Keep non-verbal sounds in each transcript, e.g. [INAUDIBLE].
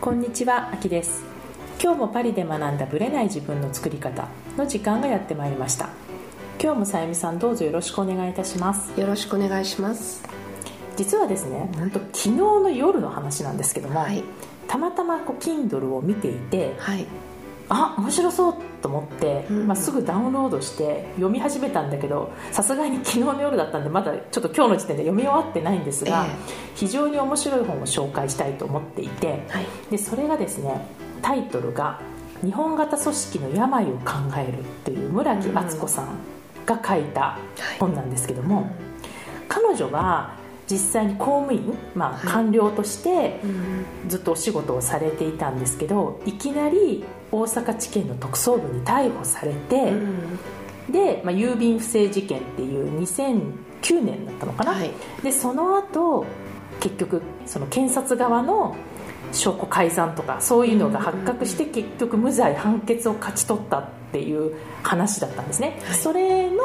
こんにちは、あきです。今日もパリで学んだブレない自分の作り方の時間がやってまいりました。今日もさゆみさんどうぞよろしくお願いいたします。よろしくお願いします。実はですね、本当昨日の夜の話なんですけども、はい。たまたまこう Kindle を見ていてはい。あ面白そうと思って、うん。まあ、すぐダウンロードして読み始めたんだけどさすがに昨日の夜だったんでまだちょっと今日の時点で読み終わってないんですが、ええ。非常に面白い本を紹介したいと思っていてはい。でそれがですねタイトルが「日本型組織の病を考える」っていう村木敦子さんが書いた本なんですけども、彼女は実際に公務員、まあ、はい。官僚としてうんずっとお仕事をされていたんですけどいきなり大阪地検の特捜部に逮捕されて、うんで、まあ、郵便不正事件っていう2009年だったのかな、はい。でその後結局その検察側の証拠改ざんとかそういうのが発覚して結局無罪判決を勝ち取ったっていう話だったんですね、はい。それの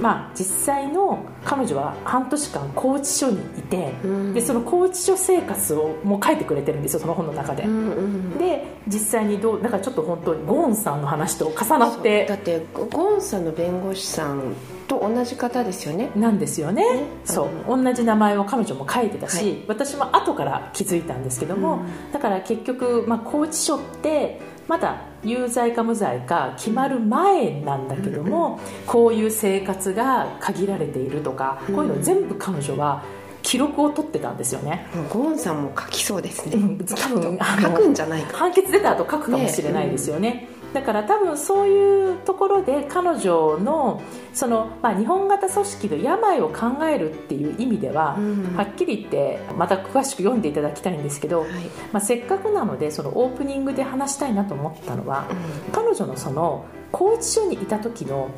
まあ実際の彼女は半年間拘置所にいて、うん。でその拘置所生活をもう書いてくれてるんですよその本の中で、うんうんで実際にどうだからちょっと本当にゴーンさんの話と重なって。だってゴンさんの弁護士さんと同じ方ですよね。なんですよね。そう。同じ名前を彼女も書いてたし、はい。私も後から気づいたんですけども、だから結局、まあ、拘置所ってまだ有罪か無罪か決まる前なんだけども、こういう生活が限られているとか、こういうの全部彼女は記録を取ってたんですよね、ゴンさんも書きそうですね、うん。多分書くんじゃないか。判決出た後書くかもしれないですよねだから多分そういうところで彼女のその、まあ、日本型組織の病を考えるっていう意味では、うん。はっきり言ってまた詳しく読んでいただきたいんですけど、はい。まあ、せっかくなのでそのオープニングで話したいなと思ったのは、彼女のその拘置所にいた時の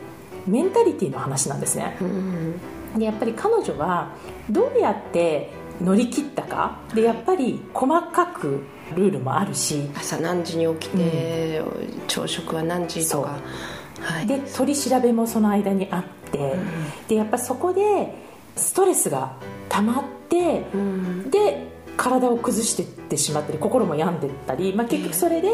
メンタリティの話なんですね。うん。でやっぱり彼女はどうやって乗り切ったか？でやっぱり細かくルールもあるし。朝何時に起きて、朝食は何時とか。はい。で取り調べもその間にあって、でやっぱそこでストレスが溜まってうん。で体を崩していってしまったり心も病んでいったり、まあ、結局それで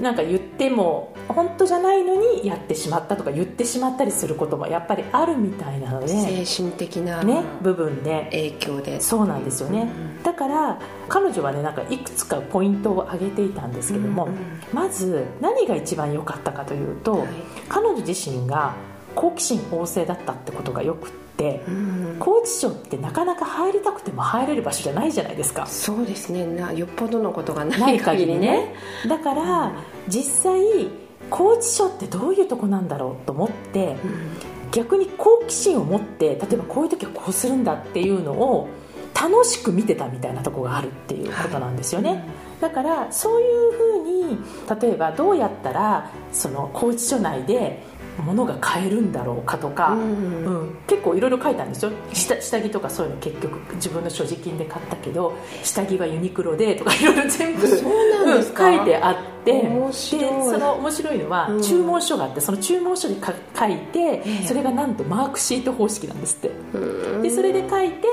なんか言っても本当じゃないのにやってしまったとか言ってしまったりすることもやっぱりあるみたいなので、精神的なね、部分で。影響で。そうなんですよね、だから彼女はねなんかいくつかポイントを挙げていたんですけども、まず何が一番良かったかというと、はい。彼女自身が好奇心旺盛だったってことがよくって、うん。拘置所ってなかなか入りたくても入れる場所じゃないじゃないですか。そうですね。なよっぽどのことがなないい限りね。ね。だから、実際拘置所ってどういうとこなんだろうと思って、逆に好奇心を持って例えばこういう時はこうするんだっていうのを楽しく見てたみたいなとこがあるっていうことなんですよね、はいだからそういうふうに例えばどうやったらその拘置所内で物が買えるんだろうかとか、うん。うん。結構いろいろ書いたんですよ。下下着とかそういうの結局自分の所持金で買ったけど下着はユニクロでとか [LAUGHS] いろいろ全部そうなんですか？うん書いてあってでその面白いのは、うん。注文書があってその注文書にか書いて、ええ。それがなんとマークシート方式なんですって。うん。でそれで書いてで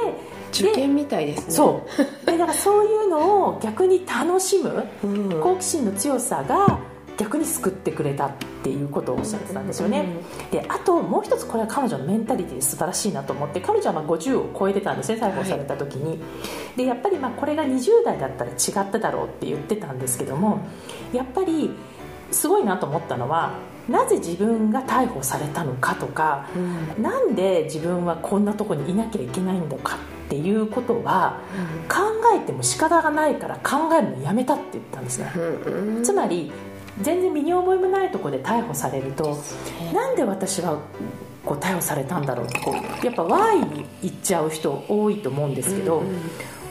受験みたいですね。そう。でだからそういうのを逆に楽しむうん。好奇心の強さが逆に救ってくれたっていうことをおっしゃってたんですよね、であともう一つこれは彼女のメンタリティで素晴らしいなと思って彼女はまあ50を超えてたんですね逮捕された時に、でやっぱりまあこれが20代だったら違っただろうって言ってたんですけどもやっぱりすごいなと思ったのはなぜ自分が逮捕されたのかとか、うん。なんで自分はこんなとこにいなきゃいけないんだかっていうことは考えても仕方がないから考えるのやめたって言ったんですね、うんうん。つまり全然身に覚えもないところで逮捕されるとなんで私はこう逮捕されたんだろうってこうやっぱ Y に行っちゃう人多いと思うんですけど、うんうん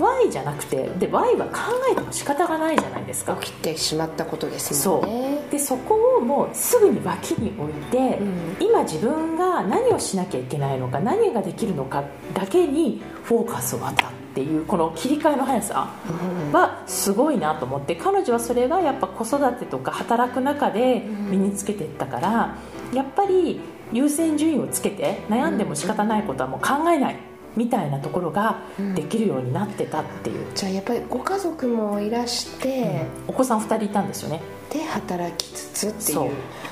Y じゃなくてで Y は考えても仕方がないじゃないですか。起きてしまったことですそもんね。う。でそこをもうすぐに脇に置いて、うん。今自分が何をしなきゃいけないのか何ができるのかだけにフォーカスを当たっていうこの切り替えの速さうん。はすごいなと思って彼女はそれがやっぱ子育てとか働く中で身につけていったからやっぱり優先順位をつけて悩んでも仕方ないことはもう考えないみたいなところができるようになってたっていう、じゃあやっぱりご家族もいらして、お子さん2人いたんですよね。で働きつつっていう。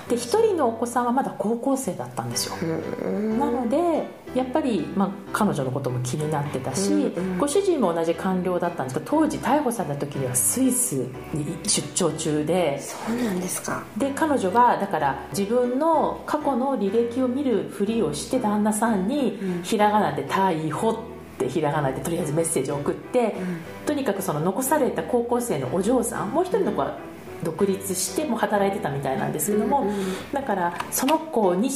で1人のお子さんはまだ高校生だったんですよ。なのでやっぱり、まあ、彼女のことも気になってたし、ご主人も同じ官僚だったんですけど当時逮捕された時にはスイスに出張中でそうなんですか。で彼女がだから自分の過去の履歴を見るふりをして旦那さんにひらがなで「逮捕」ってひらがなでとりあえずメッセージを送って、うん、とにかくその残された高校生のお嬢さんもう一人の子は独立しても働いてたみたいなんですけども、うんうん、だからその子に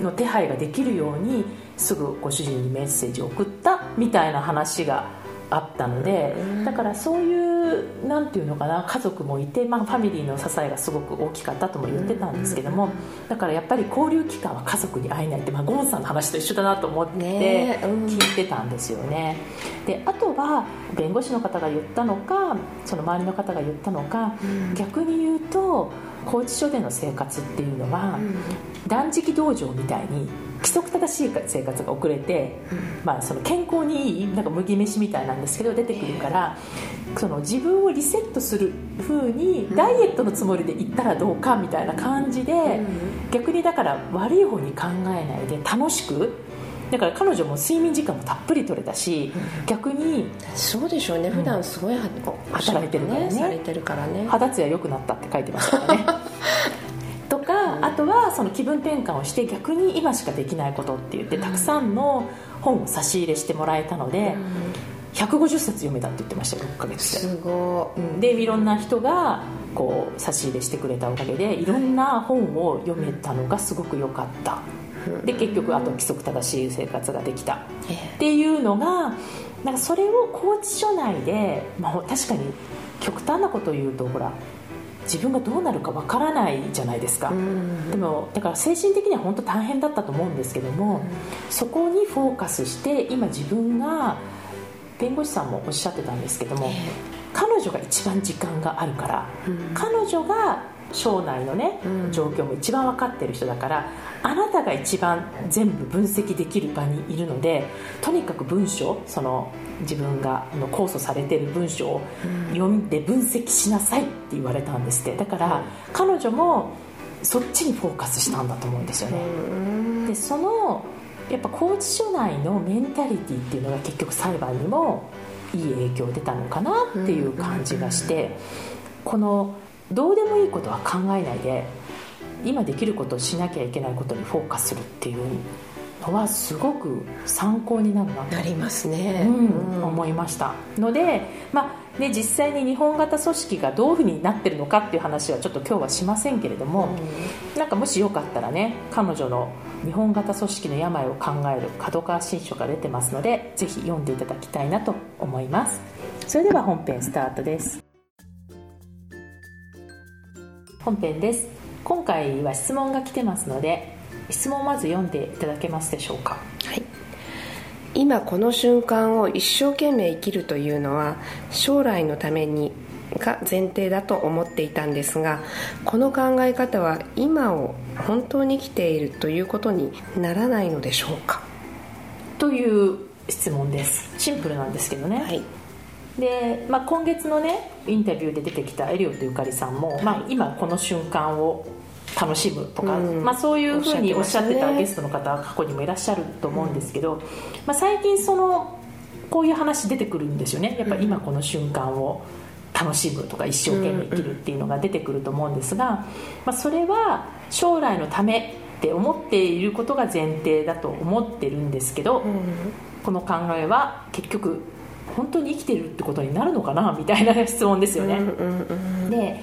の手配ができるようにすぐご主人にメッセージを送ったみたいな話があったのでだからそういう何て言うのかな家族もいて、まあ、ファミリーの支えがすごく大きかったとも言ってたんですけどもだからやっぱり交流期間は家族に会えないって、まあ、ゴンさんの話と一緒だなと思って聞いてたんですよね。であとは弁護士の方が言ったのかその周りの方が言ったのか、逆に言うと拘置所での生活っていうのは、断食道場みたいに規則正しい生活が遅れて、うん、まあ、その健康にいいなんか麦飯みたいなんですけど出てくるからその自分をリセットする風にダイエットのつもりで行ったらどうかみたいな感じで、逆にだから悪い方に考えないで楽しくだから彼女も睡眠時間もたっぷり取れたし、逆にそうでしょうね。普段すごい、働いてるからね。されてるからね。肌ツヤ良くなったって書いてましたからねあとはその気分転換をして逆に今しかできないことって言ってたくさんの本を差し入れしてもらえたので、150冊読めたって言ってましたよ6ヶ月で。すごい、でいろんな人がこう差し入れしてくれたおかげでいろんな本を読めたのがすごく良かった。で結局あと規則正しい生活ができた。っていうのがなんかそれを拘置所内で、まあ、確かに極端なことを言うとほら自分がどうなるかわからないじゃないですか、でもだから精神的には本当大変だったと思うんですけども、そこにフォーカスして今自分が弁護士さんもおっしゃってたんですけども、彼女が一番時間があるから、彼女が省内のね、状況も一番分かってる人だからあなたが一番全部分析できる場にいるのでとにかく文章その自分がの控訴されてる文章を読んで分析しなさいって言われたんですって。だから彼女もそっちにフォーカスしたんだと思うんですよね。でそのやっぱ拘置所内のメンタリティっていうのが結局裁判にもいい影響出たのかなっていう感じがしてこのどうでもいいことは考えないで今できることをしなきゃいけないことにフォーカスするっていうのはすごく参考になるななりますね、うん、思いました。ので、まあね、実際に日本型組織がどういうふうになってるのかっていう話はちょっと今日はしませんけれども、うん、なんかもしよかったらね彼女の日本型組織の病を考える角川新書が出てますのでぜひ読んでいただきたいなと思います。それでは本編スタートです本編です。今回は質問が来てますので質問をまず読んでいただけますでしょうか？はい。今この瞬間を一生懸命生きるというのは将来のためにが前提だと思っていたんですがこの考え方は今を本当に生きているということにならないのでしょうか？という質問です。シンプルなんですけどね、はい、で、まあ、今月のねインタビューで出てきたエリオットゆかりさんも、まあ、今この瞬間を楽しむとか、うん、まあ、そういうふうにおっしゃってたゲストの方は過去にもいらっしゃると思うんですけど、うん、まあ、最近そのこういう話出てくるんですよね。やっぱ今この瞬間を楽しむとか一生懸命生きるっていうのが出てくると思うんですが、まあ、それは将来のためって思っていることが前提だと思ってるんですけど、うん、この考えは結局本当に生きてるってことになるのかなみたいな質問ですよね。で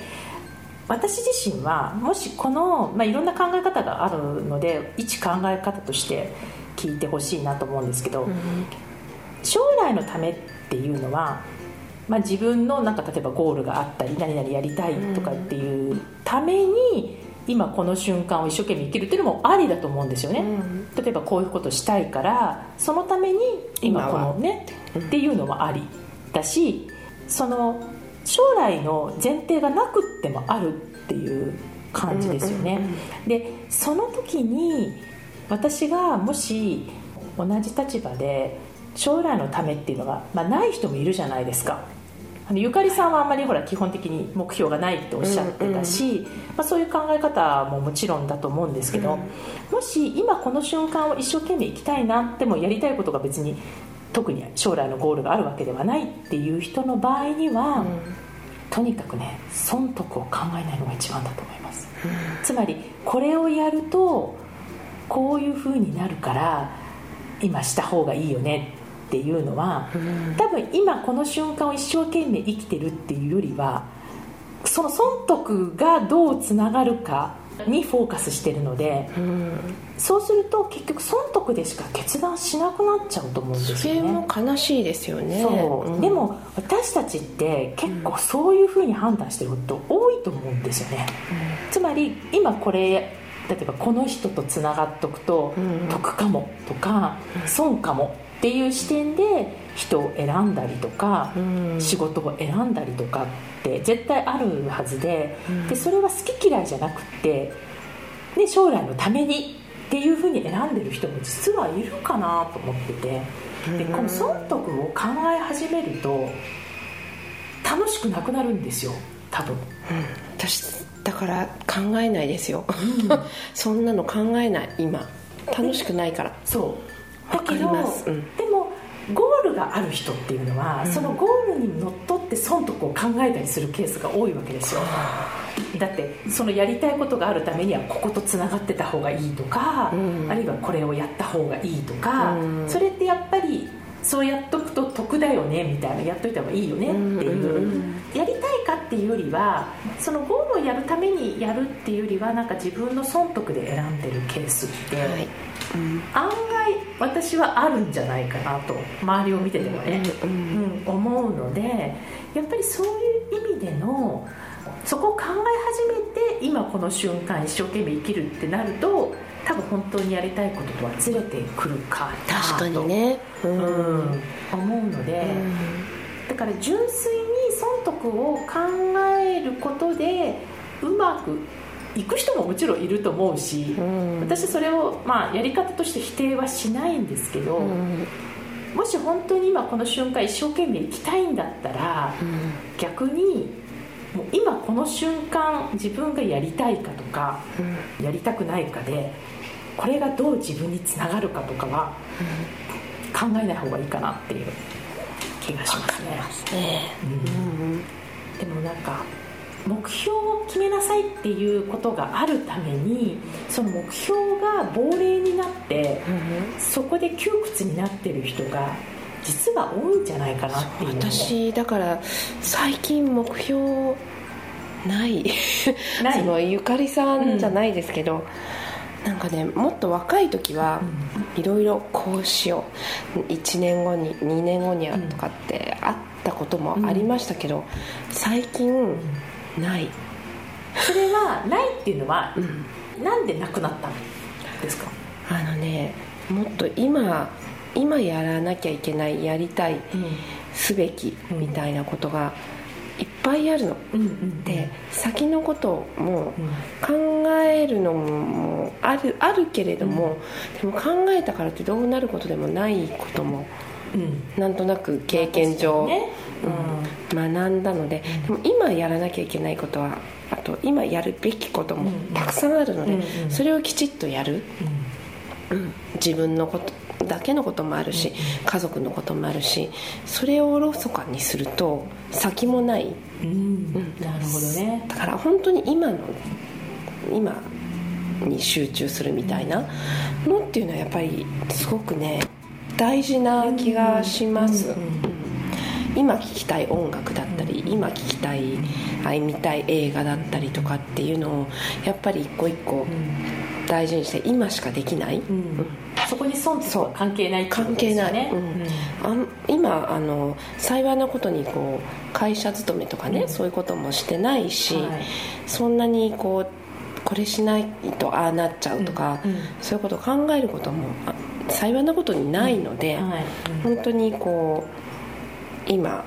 私自身はもしこの、まあ、いろんな考え方があるので一考え方として聞いてほしいなと思うんですけど、うん、将来のためっていうのは、まあ、自分のなんか例えばゴールがあったり何々やりたいとかっていうために今この瞬間を一生懸命生きるっていうのもありだと思うんですよね、うん、例えばこういうことしたいからそのために今このねっていうのもありだしその将来の前提がなくってもあるっていう感じですよね、でその時に私がもし同じ立場で将来のためっていうのが、まあ、ない人もいるじゃないですかあのゆかりさんはあんまりほら基本的に目標がないとおっしゃってたし、まあ、そういう考え方ももちろんだと思うんですけど、うん、もし今この瞬間を一生懸命生きたいなってもやりたいことが別に特に将来のゴールがあるわけではないっていう人の場合には、うん、とにかくね損得を考えないのが一番だと思います、うん、つまりこれをやるとこういうふうになるから今した方がいいよねっていうのは、多分今この瞬間を一生懸命生きてるっていうよりはその損得がどうつながるかにフォーカスしてるので、うん、そうすると結局損得でしか決断しなくなっちゃうと思うんですよね。それも悲しいですよね。そう、うん、でも私たちって結構そういうふうに判断してること多いと思うんですよね、うん、つまり今これ例えばこの人とつながっとくと得かもとか損かもっていう視点で人を選んだりとか、仕事を選んだりとかって絶対あるはずで,、でそれは好き嫌いじゃなくて、ね、将来のためにっていうふうに選んでる人も実はいるかなと思っててでこの損得を考え始めると楽しくなくなるんですよ多分、うん、私だから考えないですよ、うん、[LAUGHS] そんなの考えない今。楽しくないから。そうだけど、うん、でもゴールがある人っていうのは、うん、そのゴールにのっとって損得を考えたりするケースが多いわけですよ。だってそのやりたいことがあるためにはこことつながってた方がいいとか、うん、あるいはこれをやった方がいいとか、うん、それってやっぱりそうやっとくと得だよねみたいなやっといた方がいいよねっていう、やりたいかっていうよりはそのゴールをやるためにやるっていうよりはなんか自分の損得で選んでるケースって、はい。うん、案外私はあるんじゃないかなと周りを見ててもね、うん、うん、思うのでやっぱりそういう意味でのそこを考え始めて今この瞬間一生懸命生きるってなると多分本当にやりたいこととはずれてくるかな確かにね、うん、うん、思うので、だから純粋に損得を考えることでうまく行く人ももちろんいると思うし、うん、私それを、まあ、やり方として否定はしないんですけど、うん、もし本当に今この瞬間一生懸命生きたいんだったら、うん、逆にもう今この瞬間自分がやりたいかとか、やりたくないかでこれがどう自分につながるかとかは、考えない方がいいかなっていう気がしますね。すね。でもなんか目標を決めなさいっていうことがあるためにその目標が亡霊になって、うん、そこで窮屈になってる人が実は多いんじゃないかなっていう。私だから最近目標ない。[LAUGHS] そのゆかりさんじゃないですけど、うん。なんかねもっと若い時はいろいろこうしよう。1年後に2年後にはとかってあったこともありましたけど、最近ない。それはないっていうのは、うん、なんでなくなったんですか？あのねもっと今今やらなきゃいけないやりたい、うん、すべきみたいなことがいっぱいあるの、うんうんうん、で先のことも考えるのもあるあるけれども、でも考えたからってどうなることでもないことも、うん、なんとなく経験上、ね。うん、学んだのででも今やらなきゃいけないことはあと今やるべきこともたくさんあるので、それをきちっとやる、うん、自分のことだけのこともあるし、家族のこともあるしそれをおろそかにすると先もない、うん、なるほどね。だから本当に今の今に集中するみたいなのっていうのはやっぱりすごくね大事な気がします、今聴きたい音楽だったり今聴きたいあ見たい映画だったりとかっていうのをやっぱり一個一個大事にして今しかできない、うん、そこに損とは関係ないってことですよね、うん、あ今あの幸いなことにこう会社勤めとかね、そういうこともしてないし、はい、そんなにこうこれしないとああなっちゃうとか、うん。うん、そういうことを考えることも幸いなことにないので、うんはい。本当にこう今っ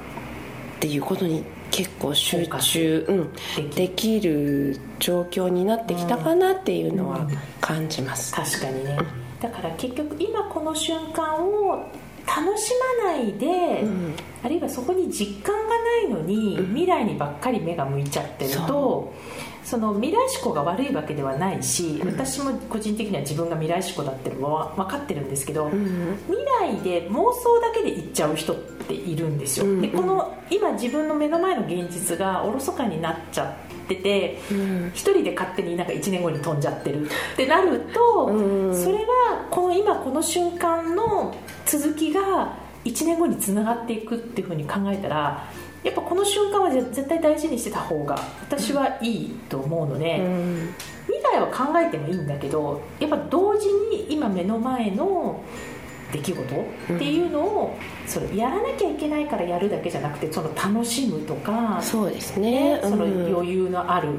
ていうことに結構集中、うん、できる。状況になってきたかなっていうのは感じます、確かにね、だから結局今この瞬間を楽しまないで、うん。あるいはそこに実感がないのに、うん。未来にばっかり目が向いちゃってるとその未来志向が悪いわけではないし、うん。私も個人的には自分が未来志向だってのは分かってるんですけど、うん。未来で妄想だけで行っちゃう人っているんですよ、うん。でこの今自分の目の前の現実がおろそかになっちゃっててうん。一人で勝手になんか1年後に飛んじゃってるってなると、の今この瞬間の続きが1年後につながっていくっていうふうに考えたらやっぱこの瞬間は絶対大事にしてた方が私はいいと思うので、うん。未来は考えてもいいんだけどやっぱ同時に今目の前の出来事っていうのを、それやらなきゃいけないからやるだけじゃなくてその楽しむとか、そうですねそのうん。余裕のある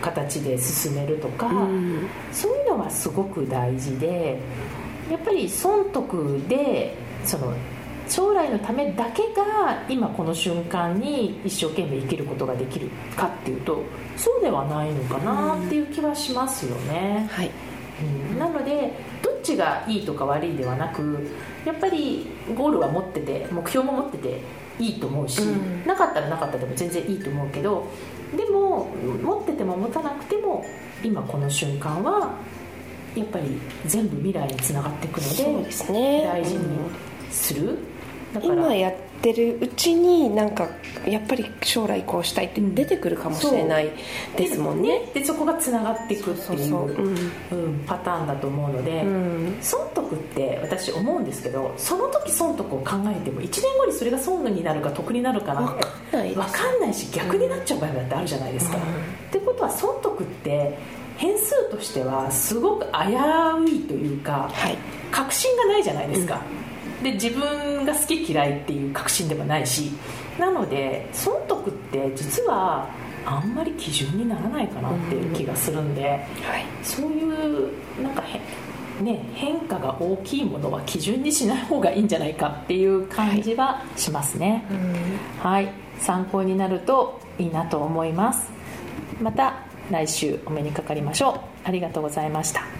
形で進めるとか、うん。そういうのはすごく大事でやっぱり損得でその将来のためだけが今この瞬間に一生懸命生きることができるかっていうとそうではないのかなっていう気はしますよね、はい。うん。なのでどっちがいいとか悪いではなくやっぱりゴールは持ってて目標も持ってていいと思うし、うん。なかったらなかったでも全然いいと思うけどでも持ってても持たなくても今この瞬間はやっぱり全部未来につながっていくのでね。大事にうんする。だから今やってるうちになんかやっぱり将来こうしたいって出てくるかもしれないですもんね。でそこがつながっていくっていうパターンだと思うので、うん。損得って私思うんですけどその時損得を考えても1年後にそれが損になるか得になるかなんてわかんないです。分かんないし逆になっちゃう場合だってあるじゃないですか。うん。ってことは損得って変数としてはすごく危ういというかはい。確信がないじゃないですか、で自分が好き嫌いっていう確信でもないしなので損得って実はあんまり基準にならないかなっていう気がするんで、はいそういうなんかへ、ね、変化が大きいものは基準にしない方がいいんじゃないかっていう感じはしますね。はい、参考になるといいなと思います。また来週お目にかかりましょう。ありがとうございました。